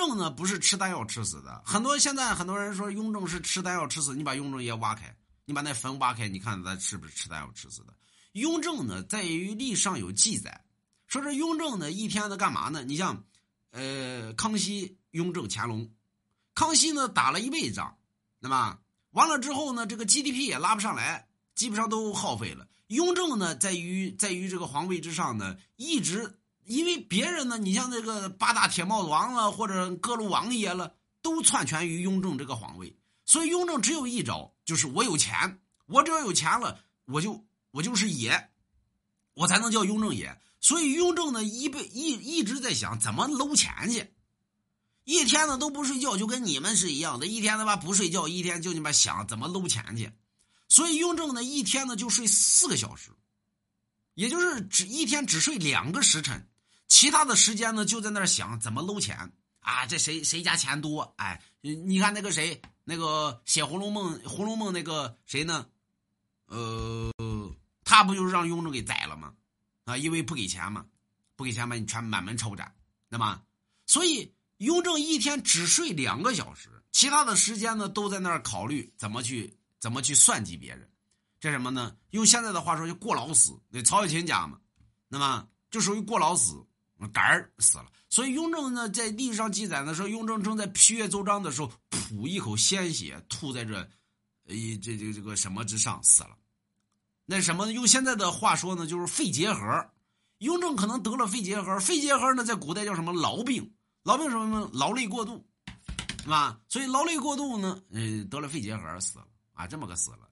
正呢不是吃丹药吃死的，很多现在很多人说雍正是吃丹药吃死，你把雍正爷挖开，你把那坟挖开，你看他是不是吃丹药吃死的？雍正呢，在于历史上有记载，说这雍正呢一天呢干嘛呢？你像，呃，康熙、雍正、乾隆，康熙呢打了一辈子仗，那么完了之后呢，这个 GDP 也拉不上来，基本上都耗费了。雍正呢，在于在于这个皇位之上呢，一直因为别人呢，你像这个八大铁帽子王了，或者各路王爷了，都篡权于雍正这个皇位，所以雍正只有一招，就是我有钱，我只要有钱了，我就。我就是爷，我才能叫雍正爷。所以雍正呢，一辈一一直在想怎么搂钱去，一天呢都不睡觉，就跟你们是一样的，一天他妈不睡觉，一天就你妈想怎么搂钱去。所以雍正呢，一天呢就睡四个小时，也就是只一天只睡两个时辰，其他的时间呢就在那想怎么搂钱啊。这谁谁家钱多？哎，你看那个谁，那个写《红楼梦》《红楼梦》那个谁呢？呃。他不就是让雍正给宰了吗？啊，因为不给钱嘛，不给钱把你全满门抄斩，那么，所以雍正一天只睡两个小时，其他的时间呢都在那儿考虑怎么去怎么去算计别人，这什么呢？用现在的话说就过劳死，那曹雪芹讲嘛，那么就属于过劳死，肝儿死了。所以雍正呢，在历史上记载的时候，雍正正在批阅奏章的时候，噗一口鲜血吐在这，呃，这这这个什么之上死了。那什么，用现在的话说呢，就是肺结核。雍正可能得了肺结核，肺结核呢，在古代叫什么痨病？痨病什么呢？劳累过度，是吧？所以劳累过度呢，呃，得了肺结核死了啊，这么个死了。